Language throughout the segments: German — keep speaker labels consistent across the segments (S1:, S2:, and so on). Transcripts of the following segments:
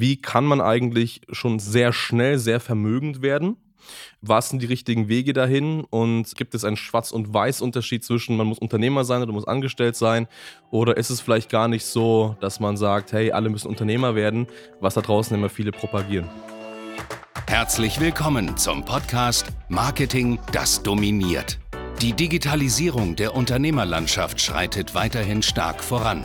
S1: wie kann man eigentlich schon sehr schnell sehr vermögend werden? Was sind die richtigen Wege dahin? Und gibt es einen Schwarz- und Weiß-Unterschied zwischen, man muss Unternehmer sein oder muss angestellt sein? Oder ist es vielleicht gar nicht so, dass man sagt, hey, alle müssen Unternehmer werden, was da draußen immer viele propagieren?
S2: Herzlich willkommen zum Podcast Marketing, das dominiert. Die Digitalisierung der Unternehmerlandschaft schreitet weiterhin stark voran.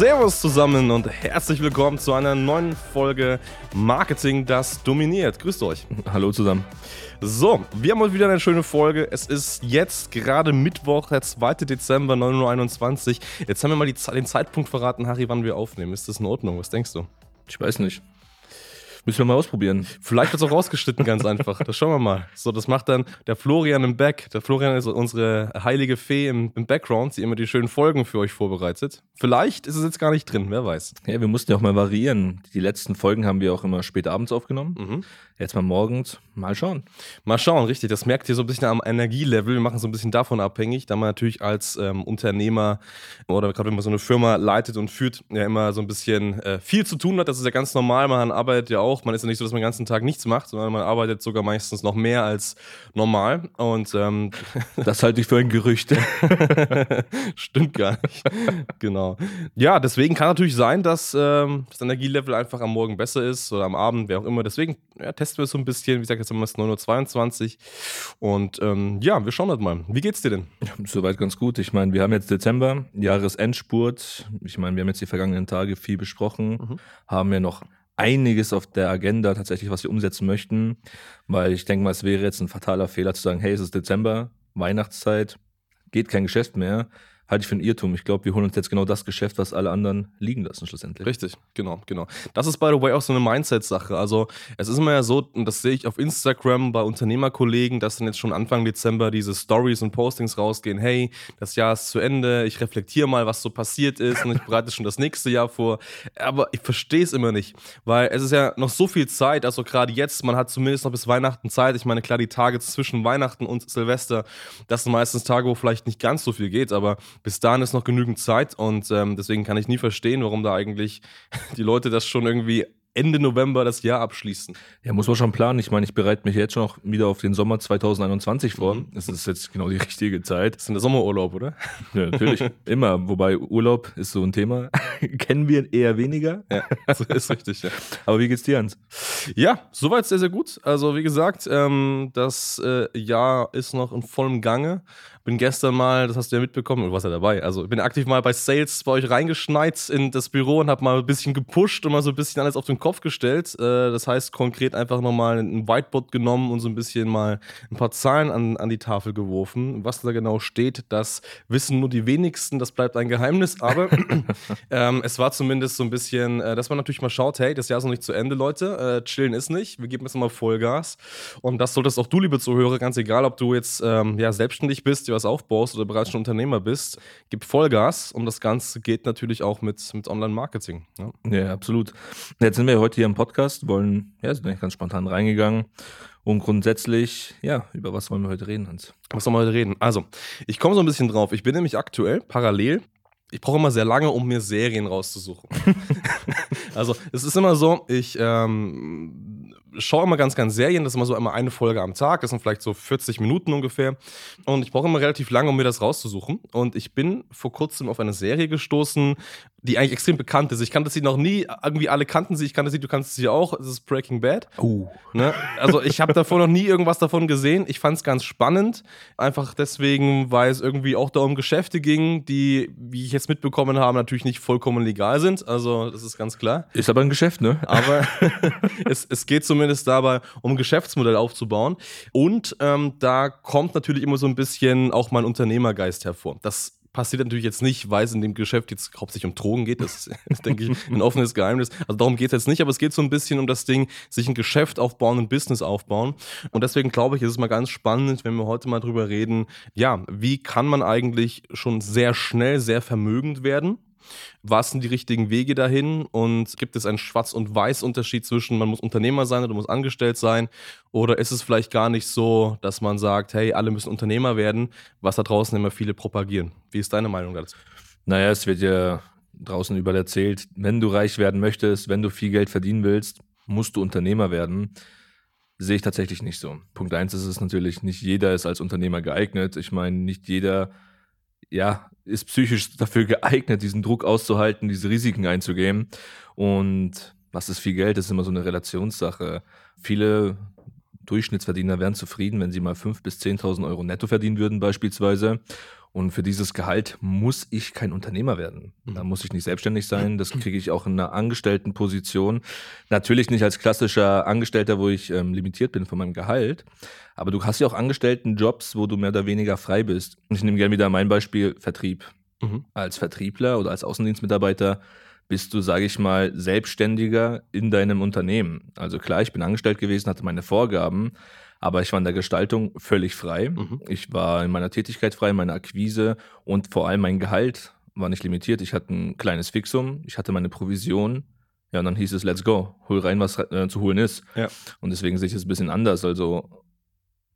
S1: Servus zusammen und herzlich willkommen zu einer neuen Folge Marketing, das dominiert. Grüßt euch.
S3: Hallo zusammen.
S1: So, wir haben heute wieder eine schöne Folge. Es ist jetzt gerade Mittwoch, der 2. Dezember, 9.21 Uhr. Jetzt haben wir mal die, den Zeitpunkt verraten, Harry, wann wir aufnehmen. Ist das in Ordnung? Was denkst du?
S3: Ich weiß nicht. Müssen wir mal ausprobieren.
S1: Vielleicht wird es auch rausgeschnitten, ganz einfach. Das schauen wir mal. So, das macht dann der Florian im Back. Der Florian ist unsere heilige Fee im, im Background, die immer die schönen Folgen für euch vorbereitet. Vielleicht ist es jetzt gar nicht drin, wer weiß.
S3: Ja, wir mussten ja auch mal variieren. Die letzten Folgen haben wir auch immer spät abends aufgenommen. Mhm. Jetzt mal morgens. Mal schauen.
S1: Mal schauen, richtig. Das merkt ihr so ein bisschen am Energielevel. Wir machen so ein bisschen davon abhängig, da man natürlich als ähm, Unternehmer oder gerade wenn man so eine Firma leitet und führt, ja immer so ein bisschen äh, viel zu tun hat. Das ist ja ganz normal. Man arbeitet ja auch. Man ist ja nicht so, dass man den ganzen Tag nichts macht, sondern man arbeitet sogar meistens noch mehr als normal. Und ähm,
S3: das halte ich für ein Gerücht.
S1: Stimmt gar nicht. genau. Ja, deswegen kann natürlich sein, dass ähm, das Energielevel einfach am Morgen besser ist oder am Abend, wer auch immer. Deswegen ja, testen wir es so ein bisschen. Wie gesagt, jetzt haben wir es 9.22 Uhr. Und ähm, ja, wir schauen halt mal. Wie geht's dir denn?
S3: Soweit ganz gut. Ich meine, wir haben jetzt Dezember, Jahresendspurt. Ich meine, wir haben jetzt die vergangenen Tage viel besprochen, mhm. haben ja noch einiges auf der Agenda tatsächlich, was wir umsetzen möchten, weil ich denke mal, es wäre jetzt ein fataler Fehler zu sagen, hey, es ist Dezember, Weihnachtszeit, geht kein Geschäft mehr halte ich für ein Irrtum. Ich glaube, wir holen uns jetzt genau das Geschäft, was alle anderen liegen lassen, schlussendlich.
S1: Richtig, genau, genau. Das ist, by the way, auch so eine Mindset-Sache. Also, es ist immer ja so, und das sehe ich auf Instagram bei Unternehmerkollegen, dass dann jetzt schon Anfang Dezember diese Stories und Postings rausgehen: hey, das Jahr ist zu Ende, ich reflektiere mal, was so passiert ist und ich bereite schon das nächste Jahr vor. Aber ich verstehe es immer nicht, weil es ist ja noch so viel Zeit, also gerade jetzt, man hat zumindest noch bis Weihnachten Zeit. Ich meine, klar, die Tage zwischen Weihnachten und Silvester, das sind meistens Tage, wo vielleicht nicht ganz so viel geht, aber bis dahin ist noch genügend Zeit und ähm, deswegen kann ich nie verstehen, warum da eigentlich die Leute das schon irgendwie Ende November das Jahr abschließen.
S3: Ja, muss man schon planen. Ich meine, ich bereite mich jetzt schon noch wieder auf den Sommer 2021 vor. Mhm. Das ist jetzt genau die richtige Zeit.
S1: Das ist der Sommerurlaub, oder?
S3: Ja, natürlich. Immer. Wobei Urlaub ist so ein Thema. Kennen wir eher weniger.
S1: Ja, das ist richtig, ja.
S3: Aber wie geht's dir, Hans?
S1: Ja, soweit sehr, sehr gut. Also, wie gesagt, ähm, das äh, Jahr ist noch in vollem Gange. Bin gestern mal, das hast du ja mitbekommen, du warst ja dabei, also bin aktiv mal bei Sales bei euch reingeschneit in das Büro und habe mal ein bisschen gepusht und mal so ein bisschen alles auf den Kopf gestellt. Äh, das heißt konkret einfach nochmal ein Whiteboard genommen und so ein bisschen mal ein paar Zahlen an, an die Tafel geworfen. Was da genau steht, das wissen nur die wenigsten, das bleibt ein Geheimnis, aber ähm, es war zumindest so ein bisschen, äh, dass man natürlich mal schaut, hey, das Jahr ist noch nicht zu Ende, Leute, äh, chillen ist nicht, wir geben jetzt mal Vollgas und das solltest auch du, liebe Zuhörer, ganz egal, ob du jetzt ähm, ja, selbstständig bist, dir was aufbaust oder bereits schon Unternehmer bist, gib Vollgas und das Ganze geht natürlich auch mit, mit Online-Marketing.
S3: Ja. ja, absolut. Jetzt sind wir heute hier im Podcast, wollen, ja, sind eigentlich ganz spontan reingegangen. Und grundsätzlich, ja, über was wollen wir heute reden, Hans?
S1: Was wollen wir heute reden? Also, ich komme so ein bisschen drauf. Ich bin nämlich aktuell parallel ich brauche immer sehr lange, um mir Serien rauszusuchen. also es ist immer so, ich ähm, schaue immer ganz, ganz Serien, das ist immer so immer eine Folge am Tag, das sind vielleicht so 40 Minuten ungefähr. Und ich brauche immer relativ lange, um mir das rauszusuchen. Und ich bin vor kurzem auf eine Serie gestoßen, die eigentlich extrem bekannt ist. Ich kannte sie noch nie, irgendwie alle kannten sie, ich kannte sie, du kannst sie auch. Es ist Breaking Bad.
S3: Uh.
S1: Ne? Also ich habe davor noch nie irgendwas davon gesehen. Ich fand es ganz spannend, einfach deswegen, weil es irgendwie auch da um Geschäfte ging, die, wie ich jetzt mitbekommen habe, natürlich nicht vollkommen legal sind. Also das ist ganz klar.
S3: Ist aber ein Geschäft, ne?
S1: Aber es, es geht zumindest dabei, um ein Geschäftsmodell aufzubauen. Und ähm, da kommt natürlich immer so ein bisschen auch mein Unternehmergeist hervor. Das passiert natürlich jetzt nicht, weil es in dem Geschäft jetzt hauptsächlich um Drogen geht. Das ist, denke ich, ein offenes Geheimnis. Also darum geht es jetzt nicht, aber es geht so ein bisschen um das Ding, sich ein Geschäft aufbauen, ein Business aufbauen. Und deswegen glaube ich, ist es mal ganz spannend, wenn wir heute mal drüber reden, ja, wie kann man eigentlich schon sehr schnell sehr vermögend werden? Was sind die richtigen Wege dahin? Und gibt es einen Schwarz- und Weiß-Unterschied zwischen, man muss Unternehmer sein oder muss angestellt sein? Oder ist es vielleicht gar nicht so, dass man sagt, hey, alle müssen Unternehmer werden, was da draußen immer viele propagieren? Wie ist deine Meinung dazu?
S3: Naja, es wird ja draußen überall erzählt, wenn du reich werden möchtest, wenn du viel Geld verdienen willst, musst du Unternehmer werden. Sehe ich tatsächlich nicht so. Punkt eins ist es natürlich, nicht jeder ist als Unternehmer geeignet. Ich meine, nicht jeder ja, ist psychisch dafür geeignet, diesen Druck auszuhalten, diese Risiken einzugehen. Und was ist viel Geld? Das ist immer so eine Relationssache. Viele Durchschnittsverdiener wären zufrieden, wenn sie mal 5.000 bis 10.000 Euro netto verdienen würden beispielsweise. Und für dieses Gehalt muss ich kein Unternehmer werden. Mhm. Da muss ich nicht selbstständig sein. Das kriege ich auch in einer Angestelltenposition. Natürlich nicht als klassischer Angestellter, wo ich ähm, limitiert bin von meinem Gehalt. Aber du hast ja auch Angestelltenjobs, wo du mehr oder weniger frei bist. Ich nehme gerne wieder mein Beispiel Vertrieb. Mhm. Als Vertriebler oder als Außendienstmitarbeiter bist du, sage ich mal, selbstständiger in deinem Unternehmen. Also klar, ich bin angestellt gewesen, hatte meine Vorgaben, aber ich war in der Gestaltung völlig frei. Mhm. Ich war in meiner Tätigkeit frei, in meiner Akquise und vor allem mein Gehalt war nicht limitiert. Ich hatte ein kleines Fixum, ich hatte meine Provision. Ja, und dann hieß es, let's go, hol rein, was äh, zu holen ist. Ja. Und deswegen sehe ich es ein bisschen anders. Also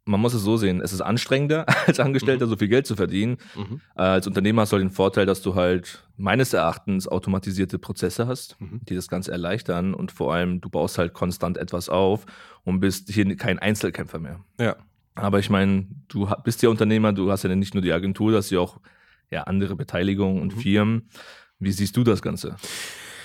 S3: man muss es so sehen, es ist anstrengender, als Angestellter mhm. so viel Geld zu verdienen. Mhm. Äh, als Unternehmer hast du halt den Vorteil, dass du halt meines Erachtens automatisierte Prozesse hast, mhm. die das Ganze erleichtern und vor allem du baust halt konstant etwas auf und bist hier kein Einzelkämpfer mehr.
S1: Ja.
S3: Aber ich meine, du bist ja Unternehmer, du hast ja nicht nur die Agentur, du hast ja auch ja, andere Beteiligungen und mhm. Firmen. Wie siehst du das Ganze?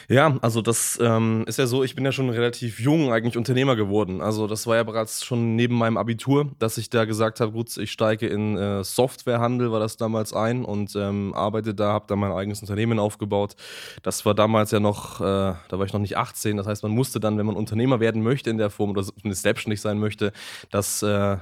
S1: Ja, also das ähm, ist ja so, ich bin ja schon relativ jung eigentlich Unternehmer geworden. Also das war ja bereits schon neben meinem Abitur, dass ich da gesagt habe, gut, ich steige in äh, Softwarehandel, war das damals ein und ähm, arbeite da, habe da mein eigenes Unternehmen aufgebaut. Das war damals ja noch, äh, da war ich noch nicht 18, das heißt, man musste dann, wenn man Unternehmer werden möchte in der Form oder selbstständig sein möchte, das, äh,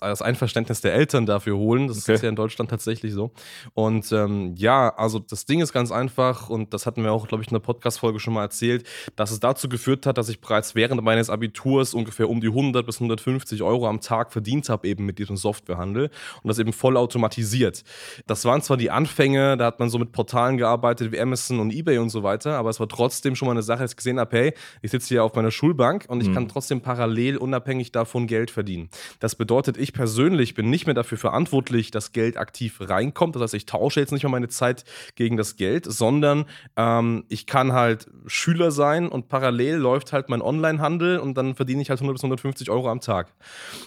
S1: das Einverständnis der Eltern dafür holen. Das okay. ist ja in Deutschland tatsächlich so. Und ähm, ja, also das Ding ist ganz einfach und das hatten wir auch, glaube ich, in der Podcast-Folge Folge schon mal erzählt, dass es dazu geführt hat, dass ich bereits während meines Abiturs ungefähr um die 100 bis 150 Euro am Tag verdient habe, eben mit diesem Softwarehandel und das eben voll automatisiert. Das waren zwar die Anfänge, da hat man so mit Portalen gearbeitet wie Amazon und eBay und so weiter, aber es war trotzdem schon mal eine Sache, dass ich gesehen habe, hey, ich sitze hier auf meiner Schulbank und ich mhm. kann trotzdem parallel unabhängig davon Geld verdienen. Das bedeutet, ich persönlich bin nicht mehr dafür verantwortlich, dass Geld aktiv reinkommt. Das heißt, ich tausche jetzt nicht mehr meine Zeit gegen das Geld, sondern ähm, ich kann halt halt Schüler sein und parallel läuft halt mein Online-Handel und dann verdiene ich halt 100 bis 150 Euro am Tag.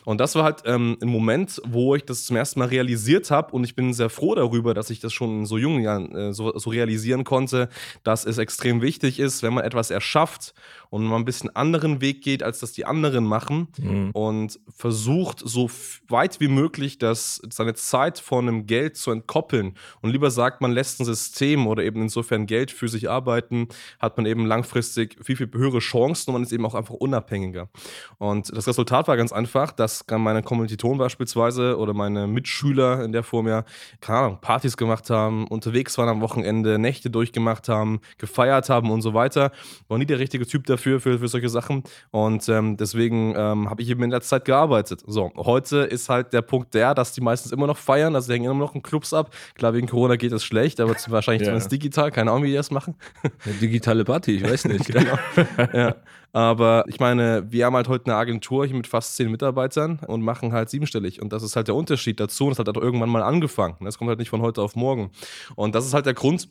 S1: Und das war halt ähm, ein Moment, wo ich das zum ersten Mal realisiert habe und ich bin sehr froh darüber, dass ich das schon in so jungen Jahren äh, so, so realisieren konnte, dass es extrem wichtig ist, wenn man etwas erschafft und man ein bisschen anderen Weg geht, als das die anderen machen mhm. und versucht, so weit wie möglich das, seine Zeit von einem Geld zu entkoppeln und lieber sagt, man lässt ein System oder eben insofern Geld für sich arbeiten, hat man eben langfristig viel, viel höhere Chancen und man ist eben auch einfach unabhängiger. Und das Resultat war ganz einfach, dass meine Kommilitonen beispielsweise oder meine Mitschüler in der Form ja, keine Ahnung, Partys gemacht haben, unterwegs waren am Wochenende, Nächte durchgemacht haben, gefeiert haben und so weiter. War nie der richtige Typ dafür für, für solche Sachen. Und ähm, deswegen ähm, habe ich eben in der Zeit gearbeitet. So, heute ist halt der Punkt der, dass die meistens immer noch feiern, also die hängen immer noch in Clubs ab. Klar, wegen Corona geht das schlecht, aber wahrscheinlich ja. zumindest digital, keine Ahnung, wie die das machen.
S3: Eine digitale Party, ich weiß nicht. genau.
S1: ja. Aber ich meine, wir haben halt heute eine Agentur hier mit fast zehn Mitarbeitern und machen halt siebenstellig. Und das ist halt der Unterschied dazu. Und das hat halt irgendwann mal angefangen. Das kommt halt nicht von heute auf morgen. Und das ist halt der Grund,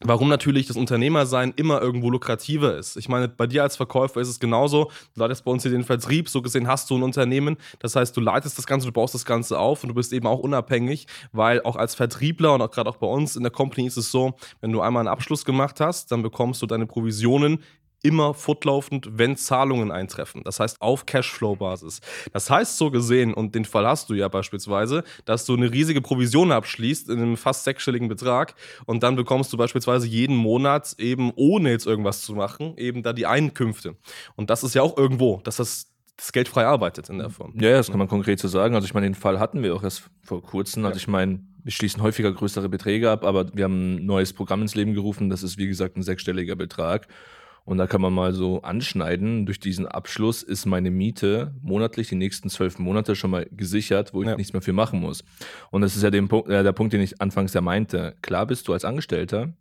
S1: warum natürlich das Unternehmersein immer irgendwo lukrativer ist. Ich meine, bei dir als Verkäufer ist es genauso. Du leitest bei uns hier den Vertrieb, so gesehen hast du ein Unternehmen. Das heißt, du leitest das Ganze, du baust das Ganze auf und du bist eben auch unabhängig, weil auch als Vertriebler und auch gerade auch bei uns in der Company ist es so, wenn du einmal einen Abschluss gemacht hast, dann bekommst du deine Provisionen immer fortlaufend, wenn Zahlungen eintreffen. Das heißt auf Cashflow-Basis. Das heißt so gesehen, und den Fall hast du ja beispielsweise, dass du eine riesige Provision abschließt in einem fast sechsstelligen Betrag und dann bekommst du beispielsweise jeden Monat eben ohne jetzt irgendwas zu machen, eben da die Einkünfte. Und das ist ja auch irgendwo, dass das das Geld frei arbeitet in der Form.
S3: Ja, das kann man konkret so sagen. Also ich meine, den Fall hatten wir auch erst vor kurzem. Also ich meine, wir schließen häufiger größere Beträge ab, aber wir haben ein neues Programm ins Leben gerufen. Das ist, wie gesagt, ein sechsstelliger Betrag. Und da kann man mal so anschneiden, durch diesen Abschluss ist meine Miete monatlich die nächsten zwölf Monate schon mal gesichert, wo ich ja. nichts mehr für machen muss. Und das ist ja Punkt, äh, der Punkt, den ich anfangs ja meinte. Klar bist du als Angestellter,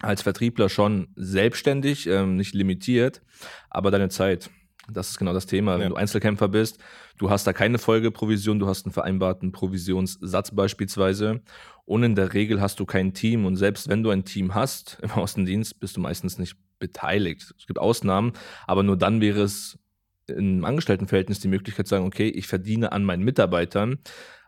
S3: als Vertriebler schon selbstständig, ähm, nicht limitiert, aber deine Zeit. Das ist genau das Thema. Ja. Wenn du Einzelkämpfer bist, du hast da keine Folgeprovision, du hast einen vereinbarten Provisionssatz beispielsweise. Und in der Regel hast du kein Team. Und selbst wenn du ein Team hast im Außendienst, bist du meistens nicht beteiligt. Es gibt Ausnahmen, aber nur dann wäre es im Angestelltenverhältnis die Möglichkeit zu sagen, okay, ich verdiene an meinen Mitarbeitern,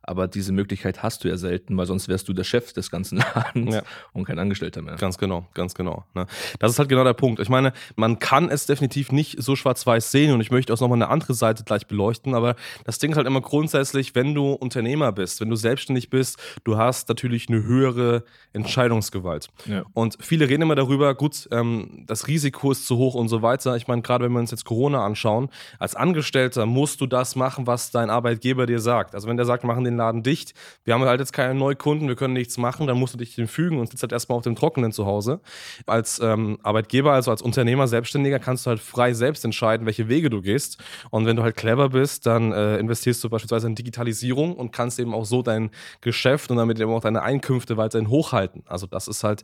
S3: aber diese Möglichkeit hast du ja selten, weil sonst wärst du der Chef des ganzen Ladens ja. und kein Angestellter mehr.
S1: Ganz genau, ganz genau. Ne? Das ist halt genau der Punkt. Ich meine, man kann es definitiv nicht so schwarz-weiß sehen und ich möchte auch nochmal eine andere Seite gleich beleuchten, aber das Ding ist halt immer grundsätzlich, wenn du Unternehmer bist, wenn du selbstständig bist, du hast natürlich eine höhere Entscheidungsgewalt. Ja. Und viele reden immer darüber, gut, ähm, das Risiko ist zu hoch und so weiter. Ich meine, gerade wenn wir uns jetzt Corona anschauen, als Angestellter musst du das machen, was dein Arbeitgeber dir sagt. Also wenn der sagt, machen den den Laden dicht. Wir haben halt jetzt keine Neukunden, wir können nichts machen, dann musst du dich dem fügen und sitzt halt erstmal auf dem Trockenen zu Hause. Als ähm, Arbeitgeber, also als Unternehmer, Selbstständiger, kannst du halt frei selbst entscheiden, welche Wege du gehst. Und wenn du halt clever bist, dann äh, investierst du beispielsweise in Digitalisierung und kannst eben auch so dein Geschäft und damit eben auch deine Einkünfte weiterhin hochhalten. Also das ist halt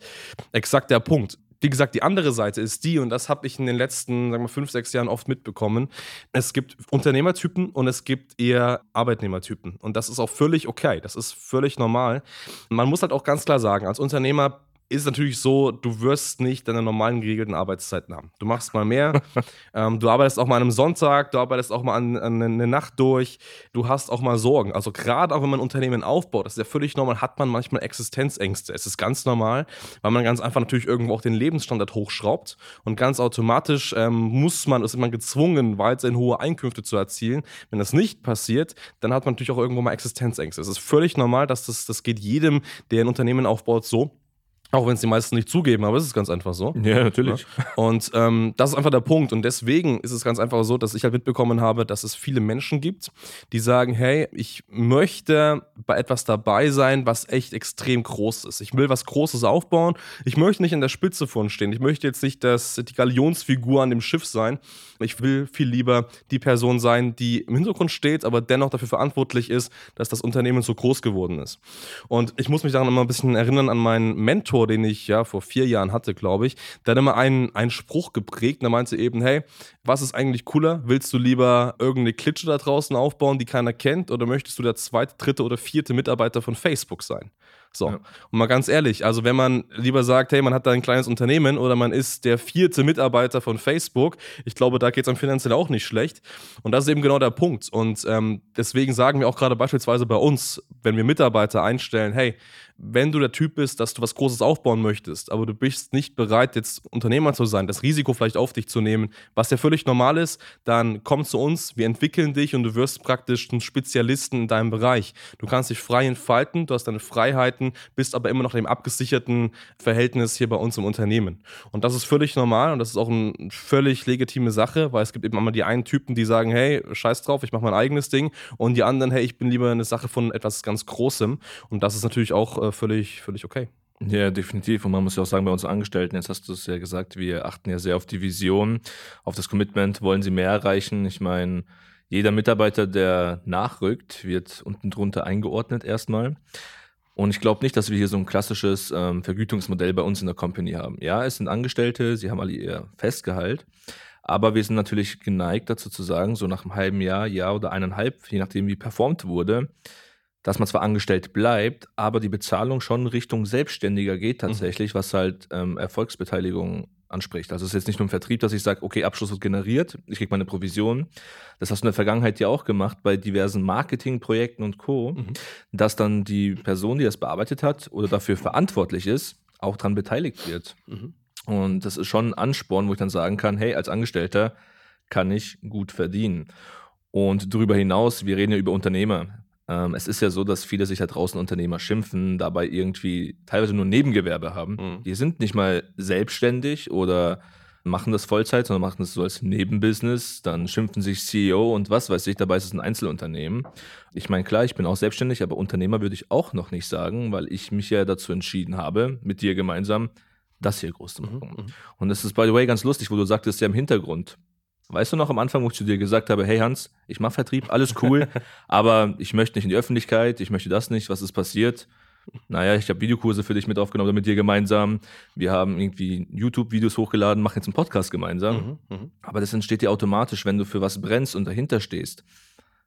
S1: exakt der Punkt. Wie gesagt, die andere Seite ist die, und das habe ich in den letzten, sagen wir, fünf, sechs Jahren oft mitbekommen. Es gibt Unternehmertypen und es gibt eher Arbeitnehmertypen. Und das ist auch völlig okay. Das ist völlig normal. Man muss halt auch ganz klar sagen, als Unternehmer ist natürlich so, du wirst nicht deine normalen geregelten Arbeitszeiten haben. Du machst mal mehr, ähm, du arbeitest auch mal an einem Sonntag, du arbeitest auch mal an, an eine Nacht durch, du hast auch mal Sorgen. Also gerade auch wenn man ein Unternehmen aufbaut, das ist ja völlig normal, hat man manchmal Existenzängste. Es ist ganz normal, weil man ganz einfach natürlich irgendwo auch den Lebensstandard hochschraubt und ganz automatisch ähm, muss man, ist man gezwungen, weiterhin hohe Einkünfte zu erzielen. Wenn das nicht passiert, dann hat man natürlich auch irgendwo mal Existenzängste. Es ist völlig normal, dass das, das geht jedem, der ein Unternehmen aufbaut, so. Auch wenn es die meisten nicht zugeben, aber es ist ganz einfach so.
S3: Ja, natürlich.
S1: Ja. Und ähm, das ist einfach der Punkt. Und deswegen ist es ganz einfach so, dass ich halt mitbekommen habe, dass es viele Menschen gibt, die sagen, hey, ich möchte bei etwas dabei sein, was echt extrem groß ist. Ich will was Großes aufbauen. Ich möchte nicht in der Spitze von stehen. Ich möchte jetzt nicht das, die Galionsfigur an dem Schiff sein. Ich will viel lieber die Person sein, die im Hintergrund steht, aber dennoch dafür verantwortlich ist, dass das Unternehmen so groß geworden ist. Und ich muss mich daran immer ein bisschen erinnern an meinen Mentor, Mentor, den ich ja vor vier Jahren hatte, glaube ich, der hat immer einen, einen Spruch geprägt. Und er meinte eben, hey, was ist eigentlich cooler? Willst du lieber irgendeine Klitsche da draußen aufbauen, die keiner kennt, oder möchtest du der zweite, dritte oder vierte Mitarbeiter von Facebook sein? So. Ja. Und mal ganz ehrlich, also wenn man lieber sagt, hey, man hat da ein kleines Unternehmen oder man ist der vierte Mitarbeiter von Facebook, ich glaube, da geht es einem finanziell auch nicht schlecht. Und das ist eben genau der Punkt. Und ähm, deswegen sagen wir auch gerade beispielsweise bei uns, wenn wir Mitarbeiter einstellen, hey, wenn du der Typ bist, dass du was Großes aufbauen möchtest, aber du bist nicht bereit, jetzt Unternehmer zu sein, das Risiko vielleicht auf dich zu nehmen, was ja völlig normal ist, dann komm zu uns, wir entwickeln dich und du wirst praktisch ein Spezialisten in deinem Bereich. Du kannst dich frei entfalten, du hast deine Freiheiten, bist aber immer noch dem abgesicherten Verhältnis hier bei uns im Unternehmen. Und das ist völlig normal und das ist auch eine völlig legitime Sache, weil es gibt eben immer die einen Typen, die sagen, hey, scheiß drauf, ich mache mein eigenes Ding und die anderen, hey, ich bin lieber eine Sache von etwas ganz Großem und das ist natürlich auch äh, völlig, völlig okay.
S3: Ja, definitiv. Und man muss ja auch sagen, bei uns Angestellten, jetzt hast du es ja gesagt, wir achten ja sehr auf die Vision, auf das Commitment, wollen sie mehr erreichen. Ich meine, jeder Mitarbeiter, der nachrückt, wird unten drunter eingeordnet erstmal. Und ich glaube nicht, dass wir hier so ein klassisches ähm, Vergütungsmodell bei uns in der Company haben. Ja, es sind Angestellte, sie haben alle ihr Festgehalt. Aber wir sind natürlich geneigt dazu zu sagen, so nach einem halben Jahr, Jahr oder eineinhalb, je nachdem wie performt wurde, dass man zwar angestellt bleibt, aber die Bezahlung schon Richtung Selbstständiger geht tatsächlich, mhm. was halt ähm, Erfolgsbeteiligung anspricht. Also es ist jetzt nicht nur im Vertrieb, dass ich sage, okay, Abschluss wird generiert, ich kriege meine Provision. Das hast du in der Vergangenheit ja auch gemacht bei diversen Marketingprojekten und Co., mhm. dass dann die Person, die das bearbeitet hat oder dafür verantwortlich ist, auch daran beteiligt wird. Mhm. Und das ist schon ein Ansporn, wo ich dann sagen kann, hey, als Angestellter kann ich gut verdienen. Und darüber hinaus, wir reden ja über Unternehmer. Ähm, es ist ja so, dass viele sich da draußen Unternehmer schimpfen, dabei irgendwie teilweise nur Nebengewerbe haben. Mhm. Die sind nicht mal selbstständig oder machen das Vollzeit, sondern machen das so als Nebenbusiness, dann schimpfen sich CEO und was weiß ich, dabei ist es ein Einzelunternehmen. Ich meine, klar, ich bin auch selbstständig, aber Unternehmer würde ich auch noch nicht sagen, weil ich mich ja dazu entschieden habe, mit dir gemeinsam das hier groß zu machen. Mhm, mhm. und das ist, by the way, ganz lustig, wo du sagtest, ja im Hintergrund. Weißt du noch am Anfang, wo ich zu dir gesagt habe, hey Hans, ich mache Vertrieb, alles cool, aber ich möchte nicht in die Öffentlichkeit, ich möchte das nicht, was ist passiert? Naja, ich habe Videokurse für dich mit aufgenommen, mit dir gemeinsam. Wir haben irgendwie YouTube-Videos hochgeladen, machen jetzt einen Podcast gemeinsam. Mhm, mh. Aber das entsteht dir automatisch, wenn du für was brennst und dahinter stehst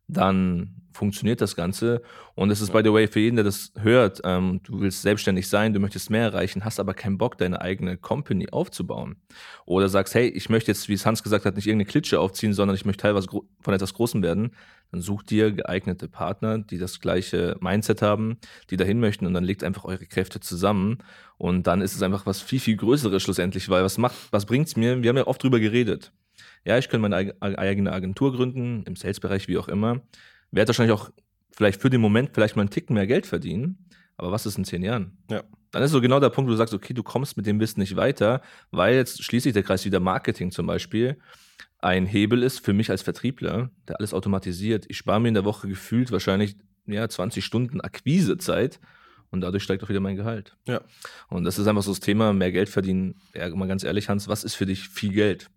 S3: dann funktioniert das Ganze. Und es ist, by the way, für jeden, der das hört, ähm, du willst selbstständig sein, du möchtest mehr erreichen, hast aber keinen Bock, deine eigene Company aufzubauen. Oder sagst, hey, ich möchte jetzt, wie es Hans gesagt hat, nicht irgendeine Klitsche aufziehen, sondern ich möchte Teil von etwas Großem werden. Dann such dir geeignete Partner, die das gleiche Mindset haben, die dahin möchten und dann legt einfach eure Kräfte zusammen. Und dann ist es einfach was viel, viel Größeres schlussendlich, weil was macht, was bringt's mir? Wir haben ja oft drüber geredet ja, ich könnte meine eigene Agentur gründen, im Sales-Bereich, wie auch immer. Werde wahrscheinlich auch vielleicht für den Moment vielleicht mal einen Ticken mehr Geld verdienen. Aber was ist in zehn Jahren? Ja. Dann ist so genau der Punkt, wo du sagst, okay, du kommst mit dem Wissen nicht weiter, weil jetzt schließlich der Kreis wieder Marketing zum Beispiel ein Hebel ist für mich als Vertriebler, der alles automatisiert. Ich spare mir in der Woche gefühlt wahrscheinlich ja, 20 Stunden Akquisezeit und dadurch steigt auch wieder mein Gehalt. Ja. Und das ist einfach so das Thema, mehr Geld verdienen. Ja, mal ganz ehrlich, Hans, was ist für dich viel Geld?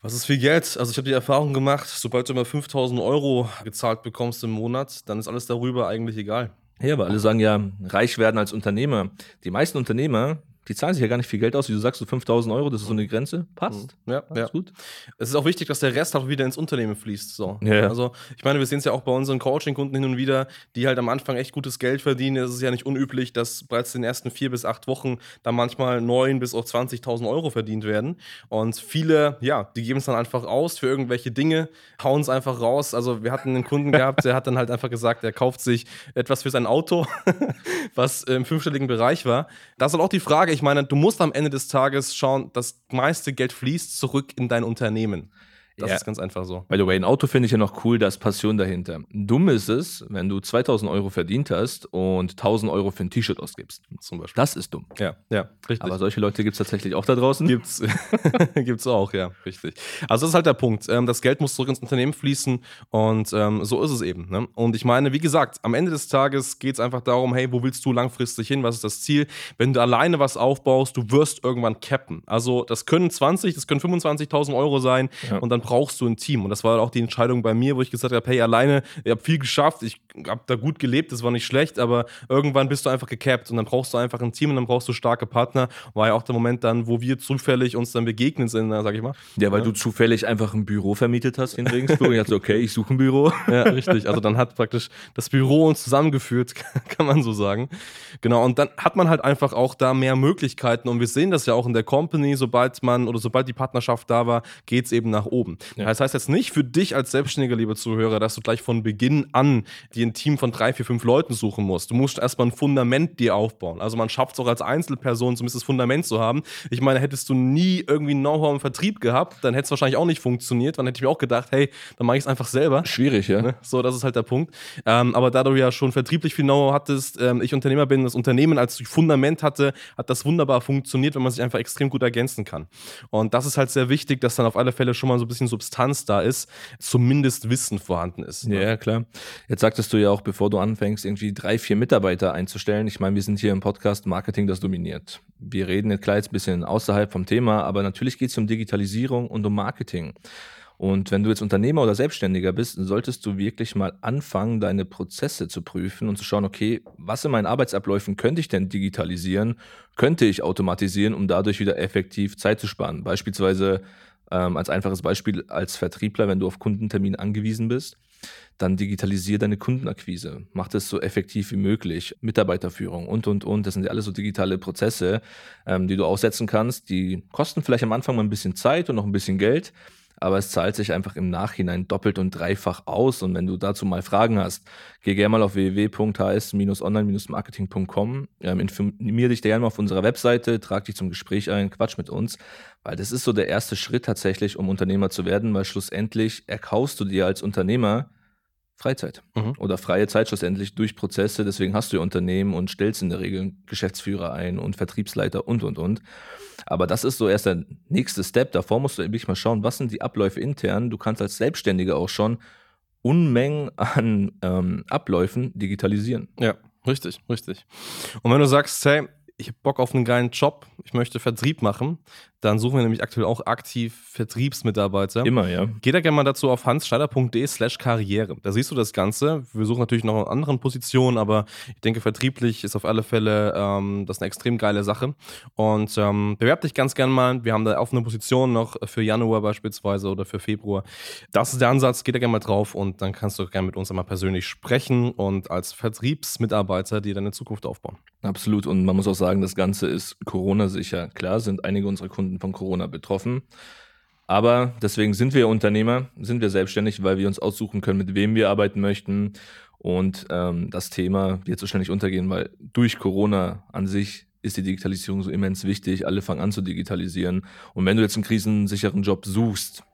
S1: Was ist viel Geld? Also ich habe die Erfahrung gemacht, sobald du mal 5000 Euro gezahlt bekommst im Monat, dann ist alles darüber eigentlich egal.
S3: Ja, aber alle sagen ja, reich werden als Unternehmer. Die meisten Unternehmer, die zahlen sich ja gar nicht viel Geld aus, wie du sagst, so 5000 Euro, das ist so eine Grenze. Passt.
S1: Mhm. Ja, ja. gut. Es ist auch wichtig, dass der Rest auch wieder ins Unternehmen fließt. So. Ja. Also, ich meine, wir sehen es ja auch bei unseren Coaching-Kunden hin und wieder, die halt am Anfang echt gutes Geld verdienen. Es ist ja nicht unüblich, dass bereits in den ersten vier bis acht Wochen da manchmal neun bis auch 20.000 Euro verdient werden. Und viele, ja, die geben es dann einfach aus für irgendwelche Dinge, hauen es einfach raus. Also, wir hatten einen Kunden gehabt, der hat dann halt einfach gesagt, er kauft sich etwas für sein Auto, was im fünfstelligen Bereich war. Das ist halt auch die Frage, ich meine, du musst am Ende des Tages schauen, das meiste Geld fließt zurück in dein Unternehmen. Das ja. ist ganz einfach so.
S3: By the way, ein Auto finde ich ja noch cool, da ist Passion dahinter. Dumm ist es, wenn du 2000 Euro verdient hast und 1000 Euro für ein T-Shirt ausgibst. Zum Beispiel. Das ist dumm.
S1: Ja, ja,
S3: richtig. Aber solche Leute gibt es tatsächlich auch da draußen?
S1: Gibt's. gibt's auch, ja, richtig. Also das ist halt der Punkt. Ähm, das Geld muss zurück ins Unternehmen fließen und ähm, so ist es eben. Ne? Und ich meine, wie gesagt, am Ende des Tages geht es einfach darum, hey, wo willst du langfristig hin? Was ist das Ziel? Wenn du alleine was aufbaust, du wirst irgendwann cappen. Also das können 20, das können 25.000 Euro sein ja. und dann brauchst du ein Team. Und das war auch die Entscheidung bei mir, wo ich gesagt habe, hey, alleine, ich habe viel geschafft, ich habe da gut gelebt, das war nicht schlecht, aber irgendwann bist du einfach gecapped und dann brauchst du einfach ein Team und dann brauchst du starke Partner. War ja auch der Moment dann, wo wir zufällig uns dann begegnet sind, sag ich mal.
S3: Ja, weil ja. du zufällig einfach ein Büro vermietet hast in Regensburg. ich dachte, okay, ich suche ein Büro.
S1: Ja, richtig. Also dann hat praktisch das Büro uns zusammengeführt, kann man so sagen. Genau, und dann hat man halt einfach auch da mehr Möglichkeiten und wir sehen das ja auch in der Company, sobald man oder sobald die Partnerschaft da war, geht es eben nach oben. Ja. Das heißt jetzt nicht für dich als Selbstständiger, liebe Zuhörer, dass du gleich von Beginn an dir ein Team von drei, vier, fünf Leuten suchen musst. Du musst erstmal ein Fundament dir aufbauen. Also man schafft es auch als Einzelperson, zumindest das Fundament zu haben. Ich meine, hättest du nie irgendwie Know-how im Vertrieb gehabt, dann hätte es wahrscheinlich auch nicht funktioniert. Dann hätte ich mir auch gedacht, hey, dann mache ich es einfach selber.
S3: Schwierig, ja. Ne?
S1: So, das ist halt der Punkt. Ähm, aber da du ja schon vertrieblich viel Know-how hattest, ähm, ich Unternehmer bin, das Unternehmen als Fundament hatte, hat das wunderbar funktioniert, wenn man sich einfach extrem gut ergänzen kann. Und das ist halt sehr wichtig, dass dann auf alle Fälle schon mal so ein bisschen Substanz da ist, zumindest Wissen vorhanden ist.
S3: Ne? Ja, klar. Jetzt sagtest du ja auch, bevor du anfängst, irgendwie drei, vier Mitarbeiter einzustellen. Ich meine, wir sind hier im Podcast Marketing, das dominiert. Wir reden jetzt jetzt ein bisschen außerhalb vom Thema, aber natürlich geht es um Digitalisierung und um Marketing. Und wenn du jetzt Unternehmer oder Selbstständiger bist, solltest du wirklich mal anfangen, deine Prozesse zu prüfen und zu schauen, okay, was in meinen Arbeitsabläufen könnte ich denn digitalisieren, könnte ich automatisieren, um dadurch wieder effektiv Zeit zu sparen. Beispielsweise ähm, als einfaches Beispiel als Vertriebler, wenn du auf Kundentermin angewiesen bist, dann digitalisier deine Kundenakquise. Mach das so effektiv wie möglich. Mitarbeiterführung und, und, und. Das sind ja alles so digitale Prozesse, ähm, die du aussetzen kannst. Die kosten vielleicht am Anfang mal ein bisschen Zeit und noch ein bisschen Geld aber es zahlt sich einfach im Nachhinein doppelt und dreifach aus. Und wenn du dazu mal Fragen hast, geh gerne mal auf www.hs-online-marketing.com, ähm, informier dich gerne mal auf unserer Webseite, trag dich zum Gespräch ein, quatsch mit uns, weil das ist so der erste Schritt tatsächlich, um Unternehmer zu werden, weil schlussendlich erkaufst du dir als Unternehmer Freizeit mhm. oder freie Zeit schlussendlich durch Prozesse. Deswegen hast du ja Unternehmen und stellst in der Regel Geschäftsführer ein und Vertriebsleiter und, und, und. Aber das ist so erst der nächste Step. Davor musst du wirklich mal schauen, was sind die Abläufe intern. Du kannst als Selbstständiger auch schon Unmengen an ähm, Abläufen digitalisieren.
S1: Ja, richtig, richtig. Und wenn du sagst, hey, ich habe Bock auf einen geilen Job, ich möchte Vertrieb machen, dann suchen wir nämlich aktuell auch aktiv Vertriebsmitarbeiter.
S3: Immer, ja.
S1: Geh da gerne mal dazu auf hansschneider.de slash karriere. Da siehst du das Ganze. Wir suchen natürlich noch in anderen Positionen, aber ich denke, vertrieblich ist auf alle Fälle ähm, das eine extrem geile Sache. Und ähm, bewerb dich ganz gerne mal. Wir haben da offene Position noch für Januar beispielsweise oder für Februar. Das ist der Ansatz. Geh da gerne mal drauf und dann kannst du gerne mit uns einmal persönlich sprechen und als Vertriebsmitarbeiter dir deine Zukunft aufbauen.
S3: Absolut. Und man muss auch sagen, das Ganze ist Corona-sicher. Klar sind einige unserer Kunden Kunden von Corona betroffen. Aber deswegen sind wir Unternehmer, sind wir selbstständig, weil wir uns aussuchen können, mit wem wir arbeiten möchten. Und ähm, das Thema wird so schnell nicht untergehen, weil durch Corona an sich ist die Digitalisierung so immens wichtig. Alle fangen an zu digitalisieren. Und wenn du jetzt einen krisensicheren Job suchst,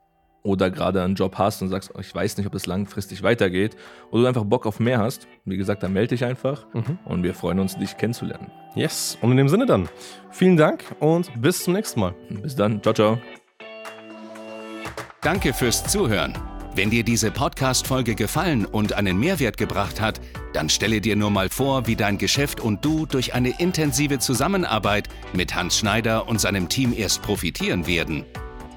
S3: oder gerade einen Job hast und sagst, ich weiß nicht, ob es langfristig weitergeht, oder du einfach Bock auf mehr hast, wie gesagt, dann melde dich einfach mhm. und wir freuen uns, dich kennenzulernen.
S1: Yes, und in dem Sinne dann, vielen Dank und bis zum nächsten Mal.
S3: Bis dann, ciao, ciao.
S2: Danke fürs Zuhören. Wenn dir diese Podcast-Folge gefallen und einen Mehrwert gebracht hat, dann stelle dir nur mal vor, wie dein Geschäft und du durch eine intensive Zusammenarbeit mit Hans Schneider und seinem Team erst profitieren werden.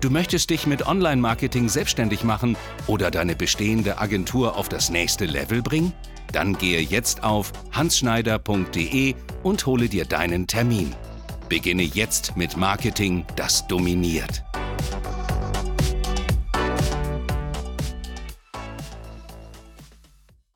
S2: Du möchtest dich mit Online-Marketing selbstständig machen oder deine bestehende Agentur auf das nächste Level bringen? Dann gehe jetzt auf hansschneider.de und hole dir deinen Termin. Beginne jetzt mit Marketing, das dominiert.